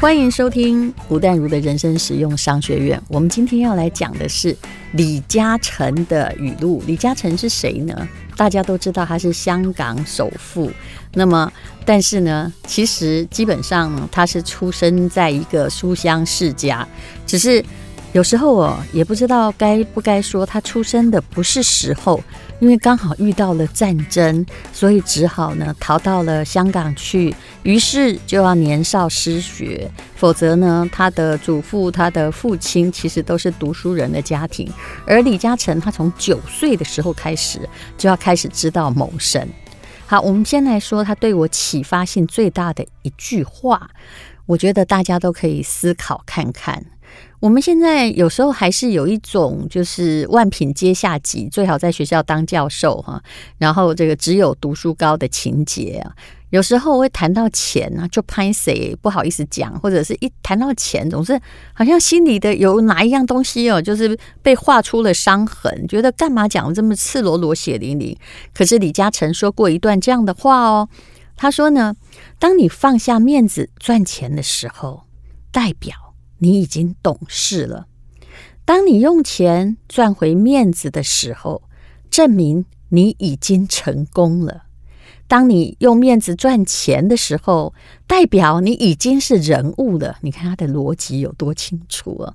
欢迎收听吴淡如的人生实用商学院。我们今天要来讲的是李嘉诚的语录。李嘉诚是谁呢？大家都知道他是香港首富。那么，但是呢，其实基本上他是出生在一个书香世家，只是。有时候哦也不知道该不该说他出生的不是时候，因为刚好遇到了战争，所以只好呢逃到了香港去，于是就要年少失学，否则呢他的祖父、他的父亲其实都是读书人的家庭，而李嘉诚他从九岁的时候开始就要开始知道谋生。好，我们先来说他对我启发性最大的一句话，我觉得大家都可以思考看看。我们现在有时候还是有一种，就是万品皆下级，最好在学校当教授哈，然后这个只有读书高的情节啊。有时候会谈到钱啊，就拍谁不好意思讲，或者是一谈到钱，总是好像心里的有哪一样东西哦，就是被划出了伤痕，觉得干嘛讲这么赤裸裸、血淋淋。可是李嘉诚说过一段这样的话哦，他说呢，当你放下面子赚钱的时候，代表。你已经懂事了。当你用钱赚回面子的时候，证明你已经成功了。当你用面子赚钱的时候，代表你已经是人物了。你看他的逻辑有多清楚啊！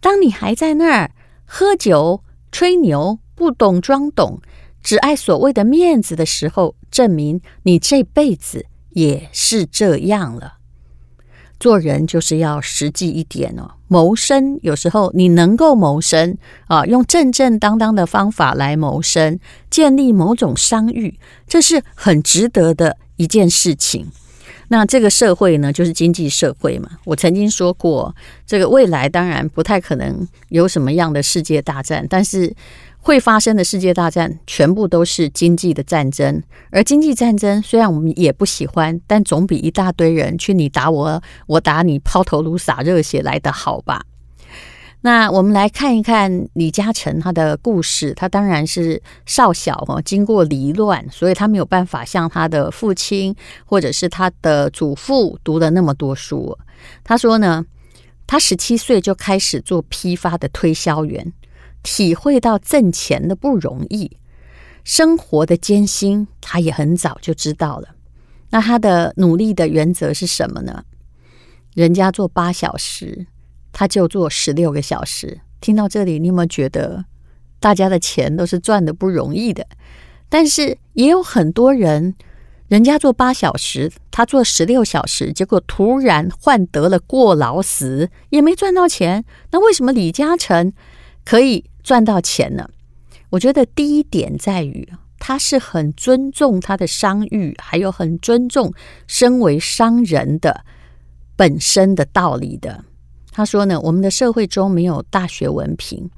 当你还在那儿喝酒吹牛，不懂装懂，只爱所谓的面子的时候，证明你这辈子也是这样了。做人就是要实际一点哦。谋生有时候你能够谋生啊，用正正当当的方法来谋生，建立某种商誉，这是很值得的一件事情。那这个社会呢，就是经济社会嘛。我曾经说过，这个未来当然不太可能有什么样的世界大战，但是。会发生的世界大战全部都是经济的战争，而经济战争虽然我们也不喜欢，但总比一大堆人去你打我，我打你，抛头颅洒热血来的好吧？那我们来看一看李嘉诚他的故事。他当然是少小哦，经过离乱，所以他没有办法像他的父亲或者是他的祖父读了那么多书。他说呢，他十七岁就开始做批发的推销员。体会到挣钱的不容易，生活的艰辛，他也很早就知道了。那他的努力的原则是什么呢？人家做八小时，他就做十六个小时。听到这里，你有没有觉得大家的钱都是赚的不容易的？但是也有很多人，人家做八小时，他做十六小时，结果突然患得了过劳死，也没赚到钱。那为什么李嘉诚可以赚到钱呢？我觉得第一点在于，他是很尊重他的商誉，还有很尊重身为商人的本身的道理的。他说呢，我们的社会中没有大学文凭，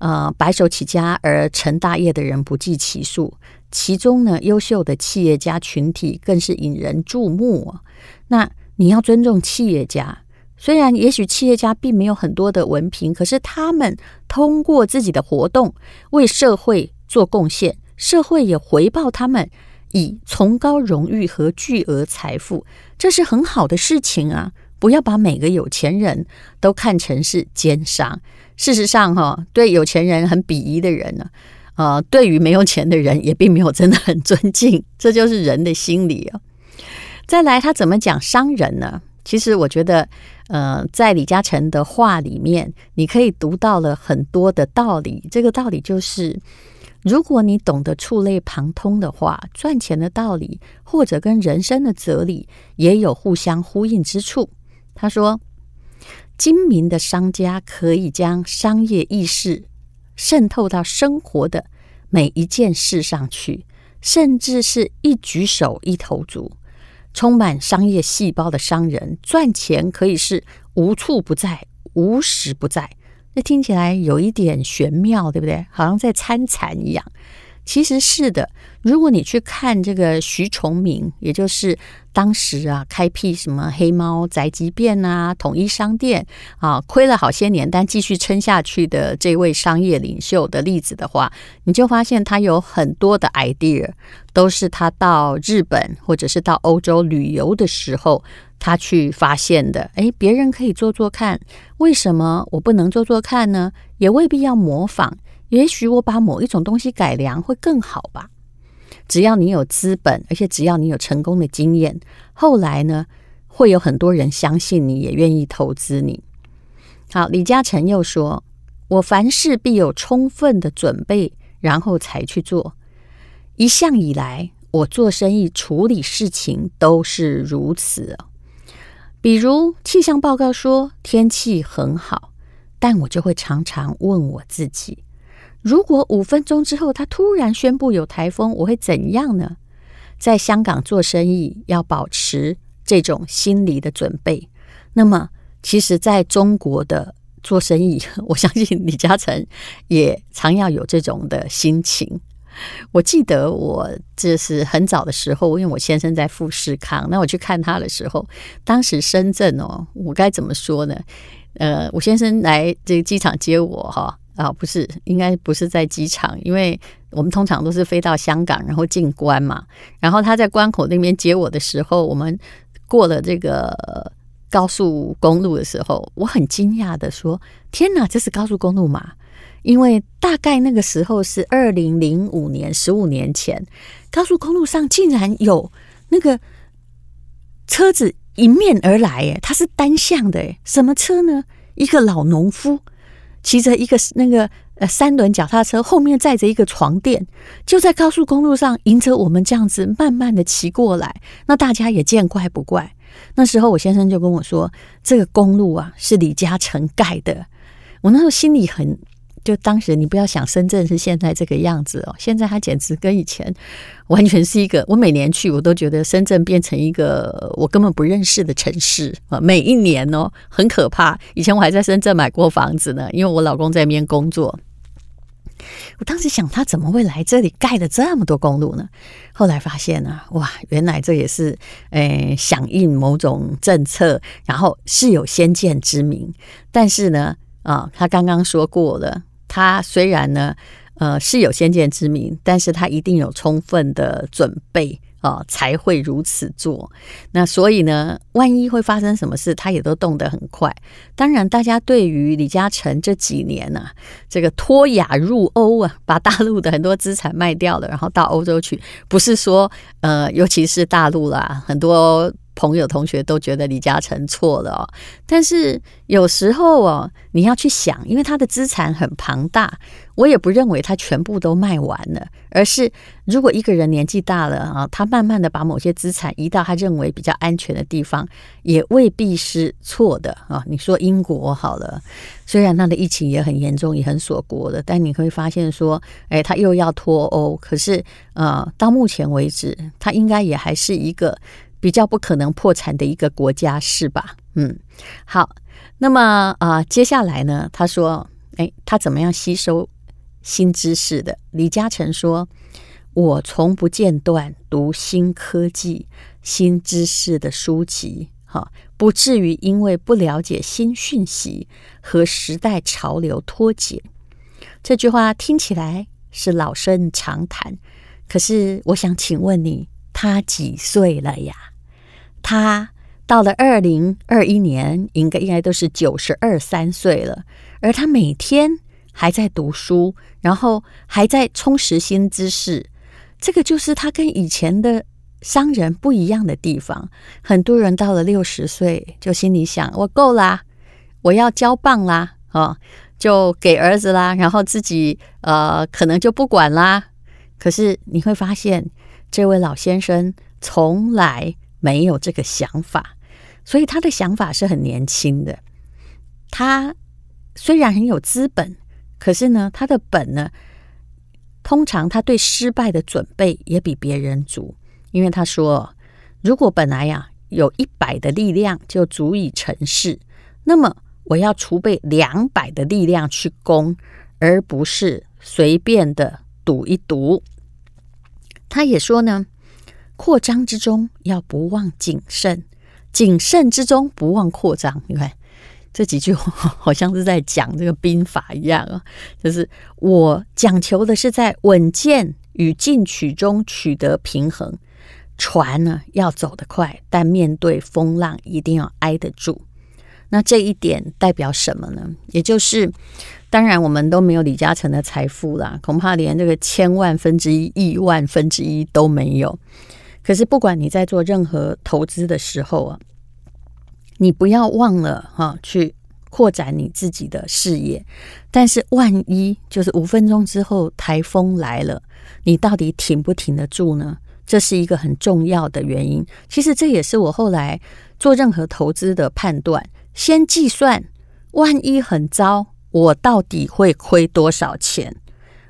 呃，白手起家而成大业的人不计其数，其中呢，优秀的企业家群体更是引人注目。那你要尊重企业家。虽然也许企业家并没有很多的文凭，可是他们通过自己的活动为社会做贡献，社会也回报他们以崇高荣誉和巨额财富，这是很好的事情啊！不要把每个有钱人都看成是奸商。事实上，哈，对有钱人很鄙夷的人呢，呃，对于没有钱的人也并没有真的很尊敬，这就是人的心理啊。再来，他怎么讲商人呢？其实我觉得，呃，在李嘉诚的话里面，你可以读到了很多的道理。这个道理就是，如果你懂得触类旁通的话，赚钱的道理或者跟人生的哲理也有互相呼应之处。他说，精明的商家可以将商业意识渗透到生活的每一件事上去，甚至是一举手一投足。充满商业细胞的商人赚钱可以是无处不在、无时不在。那听起来有一点玄妙，对不对？好像在参禅一样。其实是的。如果你去看这个徐崇明，也就是当时啊开辟什么黑猫宅急便啊、统一商店啊，亏了好些年但继续撑下去的这位商业领袖的例子的话，你就发现他有很多的 idea 都是他到日本或者是到欧洲旅游的时候他去发现的。诶，别人可以做做看，为什么我不能做做看呢？也未必要模仿，也许我把某一种东西改良会更好吧。只要你有资本，而且只要你有成功的经验，后来呢，会有很多人相信你，也愿意投资你。好，李嘉诚又说：“我凡事必有充分的准备，然后才去做。一向以来，我做生意处理事情都是如此。比如气象报告说天气很好，但我就会常常问我自己。”如果五分钟之后他突然宣布有台风，我会怎样呢？在香港做生意要保持这种心理的准备。那么，其实在中国的做生意，我相信李嘉诚也常要有这种的心情。我记得我这是很早的时候，因为我先生在富士康，那我去看他的时候，当时深圳哦，我该怎么说呢？呃，我先生来这个机场接我哈。啊，不是，应该不是在机场，因为我们通常都是飞到香港，然后进关嘛。然后他在关口那边接我的时候，我们过了这个高速公路的时候，我很惊讶的说：“天哪，这是高速公路吗？”因为大概那个时候是二零零五年，十五年前，高速公路上竟然有那个车子迎面而来，诶，它是单向的，诶，什么车呢？一个老农夫。骑着一个那个呃三轮脚踏车，后面载着一个床垫，就在高速公路上迎着我们这样子慢慢的骑过来。那大家也见怪不怪。那时候我先生就跟我说：“这个公路啊是李嘉诚盖的。”我那时候心里很。就当时你不要想深圳是现在这个样子哦，现在它简直跟以前完全是一个。我每年去，我都觉得深圳变成一个我根本不认识的城市啊！每一年哦，很可怕。以前我还在深圳买过房子呢，因为我老公在那边工作。我当时想，他怎么会来这里盖了这么多公路呢？后来发现呢，哇，原来这也是诶响应某种政策，然后是有先见之明。但是呢，啊，他刚刚说过了。他虽然呢，呃，是有先见之明，但是他一定有充分的准备啊、才会如此做。那所以呢，万一会发生什么事，他也都动得很快。当然，大家对于李嘉诚这几年呢、啊，这个脱亚入欧啊，把大陆的很多资产卖掉了，然后到欧洲去，不是说呃，尤其是大陆啦，很多。朋友、同学都觉得李嘉诚错了，但是有时候哦，你要去想，因为他的资产很庞大，我也不认为他全部都卖完了，而是如果一个人年纪大了啊，他慢慢的把某些资产移到他认为比较安全的地方，也未必是错的啊。你说英国好了，虽然他的疫情也很严重，也很锁国的，但你会发现说，哎，他又要脱欧，可是呃，到目前为止，他应该也还是一个。比较不可能破产的一个国家是吧？嗯，好，那么啊、接下来呢？他说，诶，他怎么样吸收新知识的？李嘉诚说：“我从不间断读新科技、新知识的书籍，哈，不至于因为不了解新讯息和时代潮流脱节。”这句话听起来是老生常谈，可是我想请问你，他几岁了呀？他到了二零二一年，应该应该都是九十二三岁了，而他每天还在读书，然后还在充实新知识。这个就是他跟以前的商人不一样的地方。很多人到了六十岁，就心里想：我够啦，我要交棒啦，哦，就给儿子啦，然后自己呃可能就不管啦。可是你会发现，这位老先生从来。没有这个想法，所以他的想法是很年轻的。他虽然很有资本，可是呢，他的本呢，通常他对失败的准备也比别人足。因为他说，如果本来呀有一百的力量就足以成事，那么我要储备两百的力量去攻，而不是随便的赌一赌。他也说呢，扩张之中要不忘谨慎，谨慎之中不忘扩张。你看这几句话好像是在讲这个兵法一样啊，就是我讲求的是在稳健与进取中取得平衡。船呢要走得快，但面对风浪一定要挨得住。那这一点代表什么呢？也就是，当然我们都没有李嘉诚的财富啦，恐怕连这个千万分之一、亿万分之一都没有。可是不管你在做任何投资的时候啊，你不要忘了哈，去扩展你自己的事业。但是万一就是五分钟之后台风来了，你到底挺不挺得住呢？这是一个很重要的原因。其实这也是我后来做任何投资的判断：先计算，万一很糟，我到底会亏多少钱？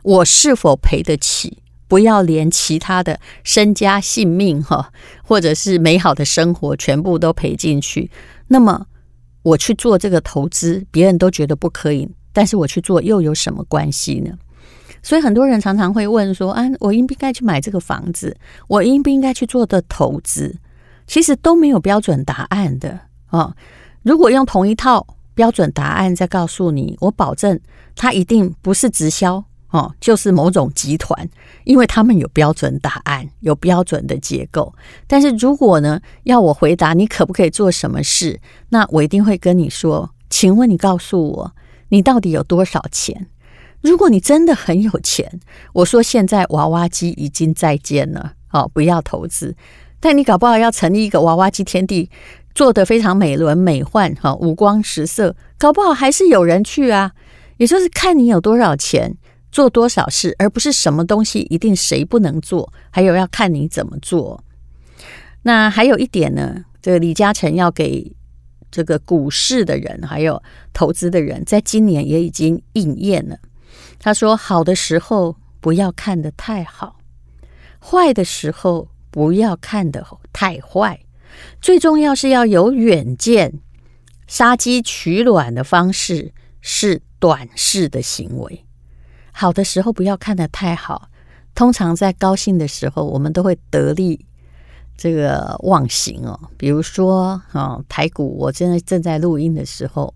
我是否赔得起？不要连其他的身家性命哈，或者是美好的生活全部都赔进去。那么我去做这个投资，别人都觉得不可以，但是我去做又有什么关系呢？所以很多人常常会问说：“啊，我应不应该去买这个房子？我应不应该去做的投资？”其实都没有标准答案的啊。如果用同一套标准答案再告诉你，我保证它一定不是直销哦，就是某种集团，因为他们有标准答案，有标准的结构。但是如果呢，要我回答你可不可以做什么事，那我一定会跟你说：“请问你告诉我，你到底有多少钱？”如果你真的很有钱，我说现在娃娃机已经再见了，哦，不要投资。但你搞不好要成立一个娃娃机天地，做得非常美轮美奂，哈，五光十色，搞不好还是有人去啊。也就是看你有多少钱，做多少事，而不是什么东西一定谁不能做，还有要看你怎么做。那还有一点呢，这个李嘉诚要给这个股市的人，还有投资的人，在今年也已经应验了。他说：“好的时候不要看得太好，坏的时候不要看得太坏。最重要是要有远见，杀鸡取卵的方式是短视的行为。好的时候不要看得太好，通常在高兴的时候，我们都会得力。”这个忘形哦，比如说啊，台股，我现在正在录音的时候，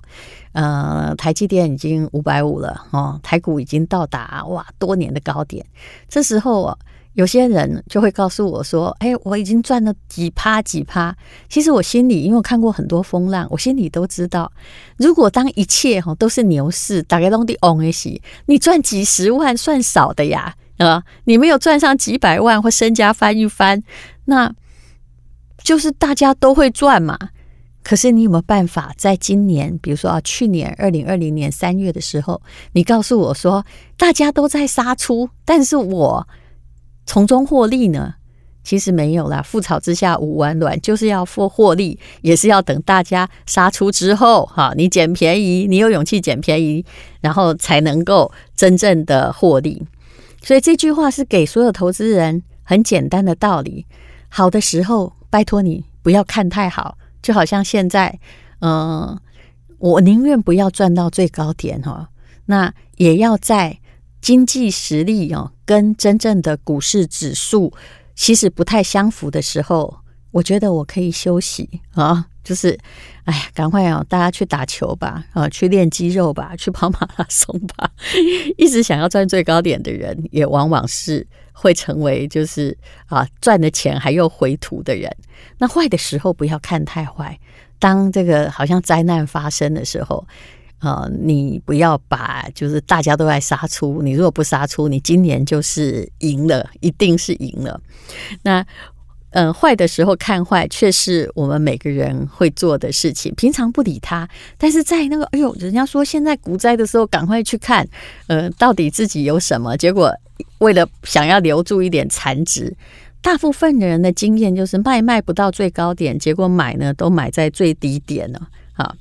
呃，台积电已经五百五了哦，台股已经到达哇多年的高点。这时候啊，有些人就会告诉我说：“哎，我已经赚了几趴几趴。”其实我心里，因为我看过很多风浪，我心里都知道，如果当一切哈都是牛市，大概都的 on 一些，你赚几十万算少的呀啊，你没有赚上几百万或身家翻一番，那。就是大家都会赚嘛，可是你有没有办法在今年，比如说啊，去年二零二零年三月的时候，你告诉我说大家都在杀出，但是我从中获利呢？其实没有啦，覆巢之下无完卵，就是要获获利，也是要等大家杀出之后，哈，你捡便宜，你有勇气捡便宜，然后才能够真正的获利。所以这句话是给所有投资人很简单的道理，好的时候。拜托你不要看太好，就好像现在，嗯、我宁愿不要赚到最高点哈，那也要在经济实力哦跟真正的股市指数其实不太相符的时候，我觉得我可以休息啊，就是，哎呀，赶快啊，大家去打球吧，啊，去练肌肉吧，去跑马拉松吧，一直想要赚最高点的人，也往往是。会成为就是啊赚的钱还又回吐的人。那坏的时候不要看太坏。当这个好像灾难发生的时候，呃，你不要把就是大家都在杀出，你如果不杀出，你今年就是赢了，一定是赢了。那嗯、坏的时候看坏，却是我们每个人会做的事情。平常不理他，但是在那个哎呦，人家说现在股灾的时候，赶快去看，呃，到底自己有什么？结果。为了想要留住一点残值，大部分的人的经验就是卖卖不到最高点，结果买呢都买在最低点了。好，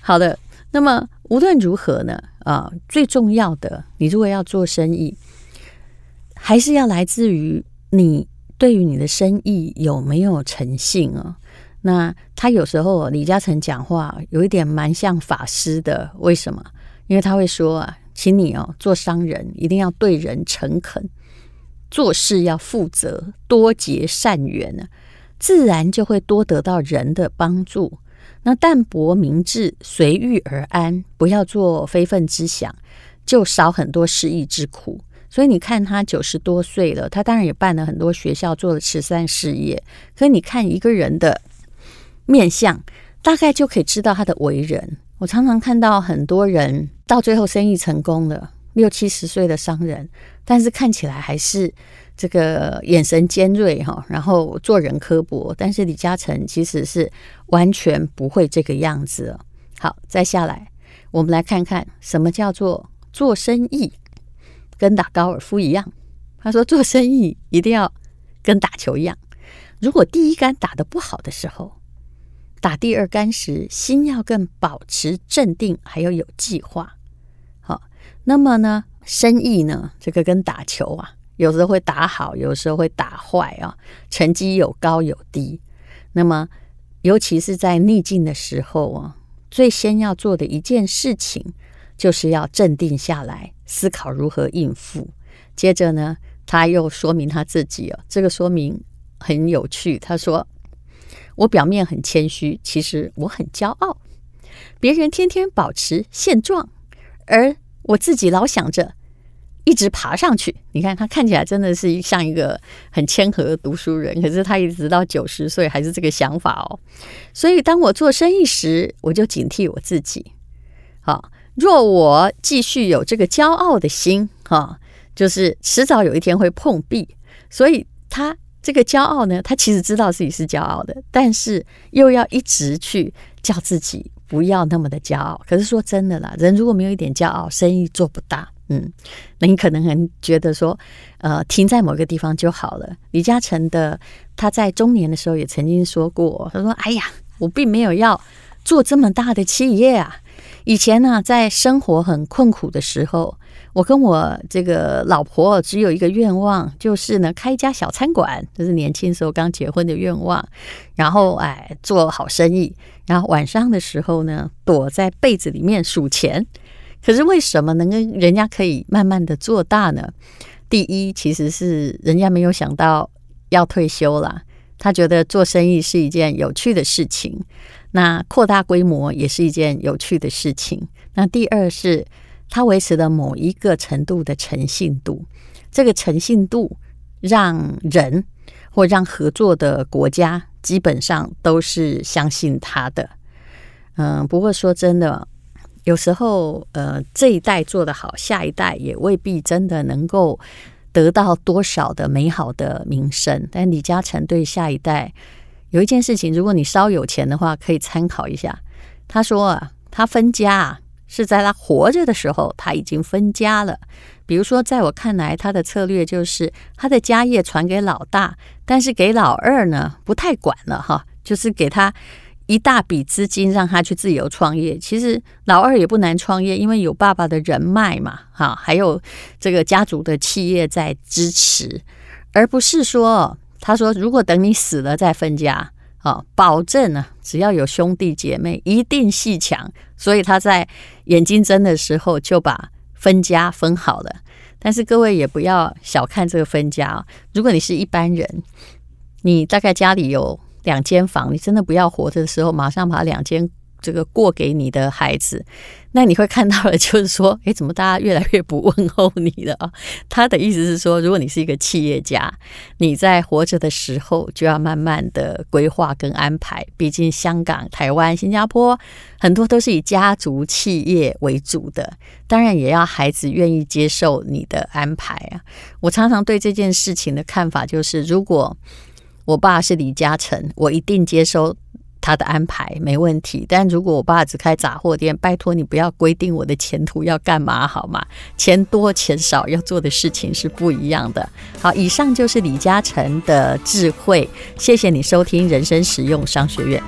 好的。那么无论如何呢，啊，最重要的，你如果要做生意，还是要来自于你对于你的生意有没有诚信啊？那他有时候李嘉诚讲话有一点蛮像法师的，为什么？因为他会说啊。请你哦，做商人一定要对人诚恳，做事要负责，多结善缘呢，自然就会多得到人的帮助。那淡泊明志，随遇而安，不要做非分之想，就少很多失意之苦。所以你看他九十多岁了，他当然也办了很多学校，做了慈善事业。可你看一个人的面相，大概就可以知道他的为人。我常常看到很多人到最后生意成功了，六七十岁的商人，但是看起来还是这个眼神尖锐哈，然后做人刻薄。但是李嘉诚其实是完全不会这个样子。好，再下来，我们来看看什么叫做做生意跟打高尔夫一样。他说做生意一定要跟打球一样，如果第一杆打得不好的时候。打第二杆时，心要更保持镇定，还要有计划。好，那么呢，生意呢，这个跟打球啊，有时候会打好，有时候会打坏啊，成绩有高有低。那么，尤其是在逆境的时候啊，最先要做的一件事情，就是要镇定下来，思考如何应付。接着呢，他又说明他自己啊，这个说明很有趣。他说。我表面很谦虚，其实我很骄傲。别人天天保持现状，而我自己老想着一直爬上去。你看他看起来真的是像一个很谦和的读书人，可是他一直到九十岁还是这个想法哦。所以当我做生意时，我就警惕我自己。好，若我继续有这个骄傲的心，哈，就是迟早有一天会碰壁。所以他。这个骄傲呢，他其实知道自己是骄傲的，但是又要一直去叫自己不要那么的骄傲。可是说真的啦，人如果没有一点骄傲，生意做不大。嗯，那你可能很觉得说，呃，停在某个地方就好了。李嘉诚的他在中年的时候也曾经说过，他说：“哎呀，我并没有要做这么大的企业啊。以前呢，在生活很困苦的时候。”我跟我这个老婆只有一个愿望，就是呢，开一家小餐馆，这是年轻时候刚结婚的愿望。然后哎，做好生意，然后晚上的时候呢，躲在被子里面数钱。可是为什么能跟人家可以慢慢的做大呢？第一，其实是人家没有想到要退休了，他觉得做生意是一件有趣的事情，那扩大规模也是一件有趣的事情。那第二是。他维持了某一个程度的诚信度，这个诚信度让人或让合作的国家基本上都是相信他的。嗯，不过说真的，有时候呃这一代做得好，下一代也未必真的能够得到多少的美好的名声。但李嘉诚对下一代有一件事情，如果你稍有钱的话，可以参考一下。他说啊，他分家。是在他活着的时候，他已经分家了。比如说，在我看来，他的策略就是他的家业传给老大，但是给老二呢不太管了哈，就是给他一大笔资金让他去自由创业。其实老二也不难创业，因为有爸爸的人脉嘛，哈，还有这个家族的企业在支持，而不是说他说如果等你死了再分家。啊，保证呢，只要有兄弟姐妹，一定鬩墙。所以他在眼睛睁的时候就把分家分好了。但是各位也不要小看这个分家。如果你是一般人，你大概家里有两间房，你真的不要活着的时候，马上把两间。这个过给你的孩子，那你会看到的，就是说，诶，怎么大家越来越不问候你了啊？他的意思是说，如果你是一个企业家，你在活着的时候就要慢慢的规划跟安排。毕竟香港、台湾、新加坡很多都是以家族企业为主的，当然也要孩子愿意接受你的安排啊。我常常对这件事情的看法就是，如果我爸是李嘉诚，我一定接收。他的安排没问题，但如果我爸只开杂货店，拜托你不要规定我的前途要干嘛好吗？钱多钱少要做的事情是不一样的。好，以上就是李嘉诚的智慧，谢谢你收听人生实用商学院。